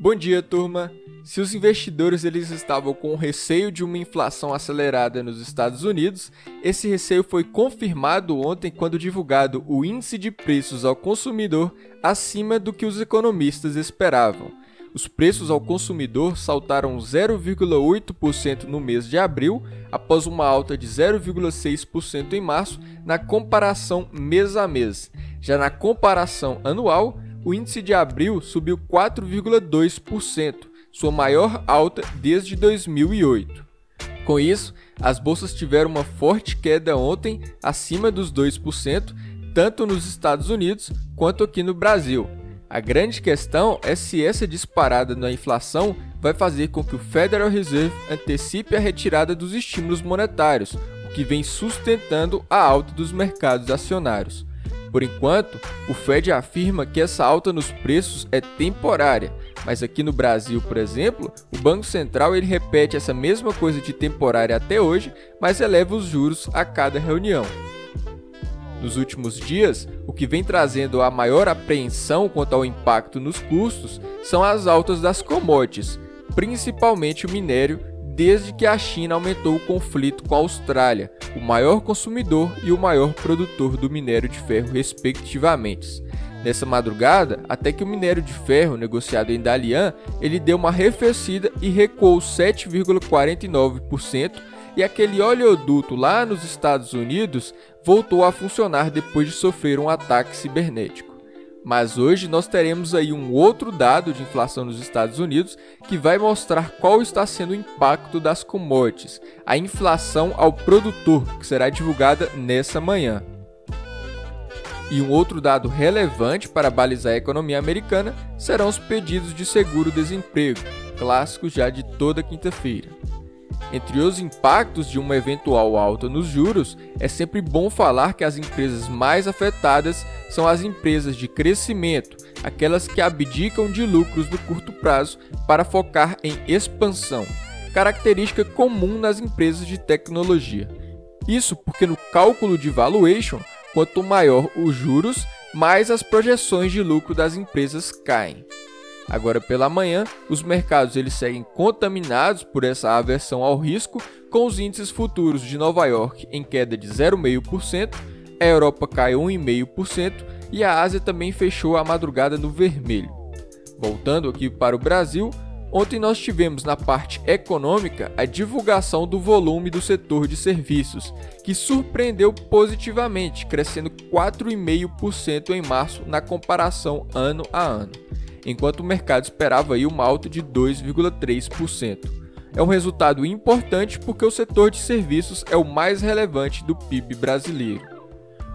Bom dia, turma. Se os investidores eles estavam com receio de uma inflação acelerada nos Estados Unidos, esse receio foi confirmado ontem quando divulgado o índice de preços ao consumidor acima do que os economistas esperavam. Os preços ao consumidor saltaram 0,8% no mês de abril, após uma alta de 0,6% em março, na comparação mês a mês. Já na comparação anual, o índice de abril subiu 4,2%, sua maior alta desde 2008. Com isso, as bolsas tiveram uma forte queda ontem, acima dos 2%, tanto nos Estados Unidos quanto aqui no Brasil. A grande questão é se essa disparada na inflação vai fazer com que o Federal Reserve antecipe a retirada dos estímulos monetários, o que vem sustentando a alta dos mercados acionários. Por enquanto, o Fed afirma que essa alta nos preços é temporária, mas aqui no Brasil, por exemplo, o Banco Central ele repete essa mesma coisa de temporária até hoje, mas eleva os juros a cada reunião. Nos últimos dias, o que vem trazendo a maior apreensão quanto ao impacto nos custos são as altas das commodities, principalmente o minério, desde que a China aumentou o conflito com a Austrália, o maior consumidor e o maior produtor do minério de ferro, respectivamente. Nessa madrugada, até que o minério de ferro negociado em Dalian, ele deu uma arrefecida e recuou 7,49%, e aquele oleoduto lá nos Estados Unidos voltou a funcionar depois de sofrer um ataque cibernético. Mas hoje nós teremos aí um outro dado de inflação nos Estados Unidos que vai mostrar qual está sendo o impacto das commodities, a inflação ao produtor, que será divulgada nessa manhã. E um outro dado relevante para balizar a economia americana serão os pedidos de seguro-desemprego, clássicos já de toda quinta-feira. Entre os impactos de uma eventual alta nos juros, é sempre bom falar que as empresas mais afetadas são as empresas de crescimento, aquelas que abdicam de lucros no curto prazo para focar em expansão, característica comum nas empresas de tecnologia. Isso porque no cálculo de valuation, quanto maior os juros, mais as projeções de lucro das empresas caem. Agora pela manhã, os mercados eles seguem contaminados por essa aversão ao risco, com os índices futuros de Nova York em queda de 0,5%, a Europa cai 1,5% e a Ásia também fechou a madrugada no vermelho. Voltando aqui para o Brasil, ontem nós tivemos na parte econômica a divulgação do volume do setor de serviços, que surpreendeu positivamente, crescendo 4,5% em março na comparação ano a ano enquanto o mercado esperava aí uma alta de 2,3%. É um resultado importante porque o setor de serviços é o mais relevante do PIB brasileiro.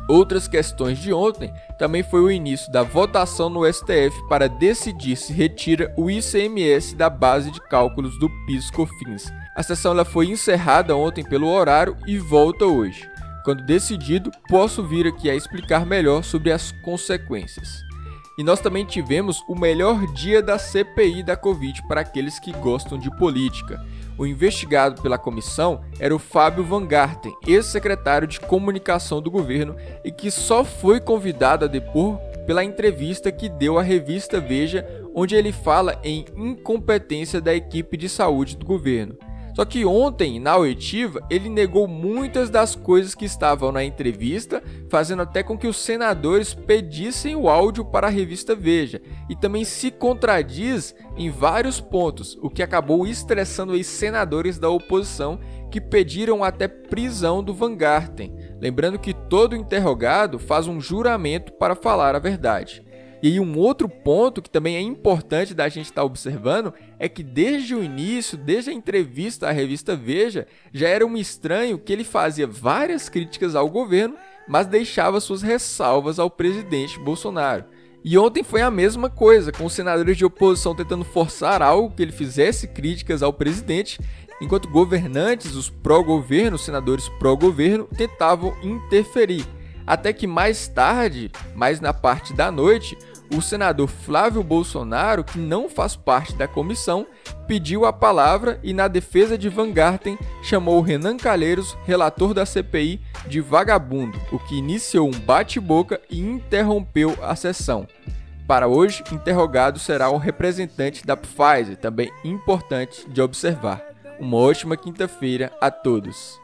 Outras questões de ontem também foi o início da votação no STF para decidir se retira o ICMS da base de cálculos do PIS/COFINS. A sessão ela foi encerrada ontem pelo horário e volta hoje. Quando decidido, posso vir aqui a explicar melhor sobre as consequências. E nós também tivemos o melhor dia da CPI da Covid para aqueles que gostam de política. O investigado pela comissão era o Fábio Van Garten, ex-secretário de comunicação do governo e que só foi convidado a depor pela entrevista que deu à revista Veja, onde ele fala em incompetência da equipe de saúde do governo. Só que ontem, na oitiva, ele negou muitas das coisas que estavam na entrevista, fazendo até com que os senadores pedissem o áudio para a revista Veja, e também se contradiz em vários pontos, o que acabou estressando os senadores da oposição que pediram até prisão do Van Garten. Lembrando que todo interrogado faz um juramento para falar a verdade. E aí um outro ponto que também é importante da gente estar tá observando é que desde o início, desde a entrevista à revista Veja, já era um estranho que ele fazia várias críticas ao governo, mas deixava suas ressalvas ao presidente Bolsonaro. E ontem foi a mesma coisa, com os senadores de oposição tentando forçar algo que ele fizesse críticas ao presidente, enquanto governantes, os pró-governo, senadores pró-governo, tentavam interferir. Até que mais tarde, mais na parte da noite, o senador Flávio Bolsonaro, que não faz parte da comissão, pediu a palavra e, na defesa de Van Garten, chamou Renan Calheiros, relator da CPI, de vagabundo, o que iniciou um bate-boca e interrompeu a sessão. Para hoje, interrogado será o representante da Pfizer, também importante de observar. Uma ótima quinta-feira a todos.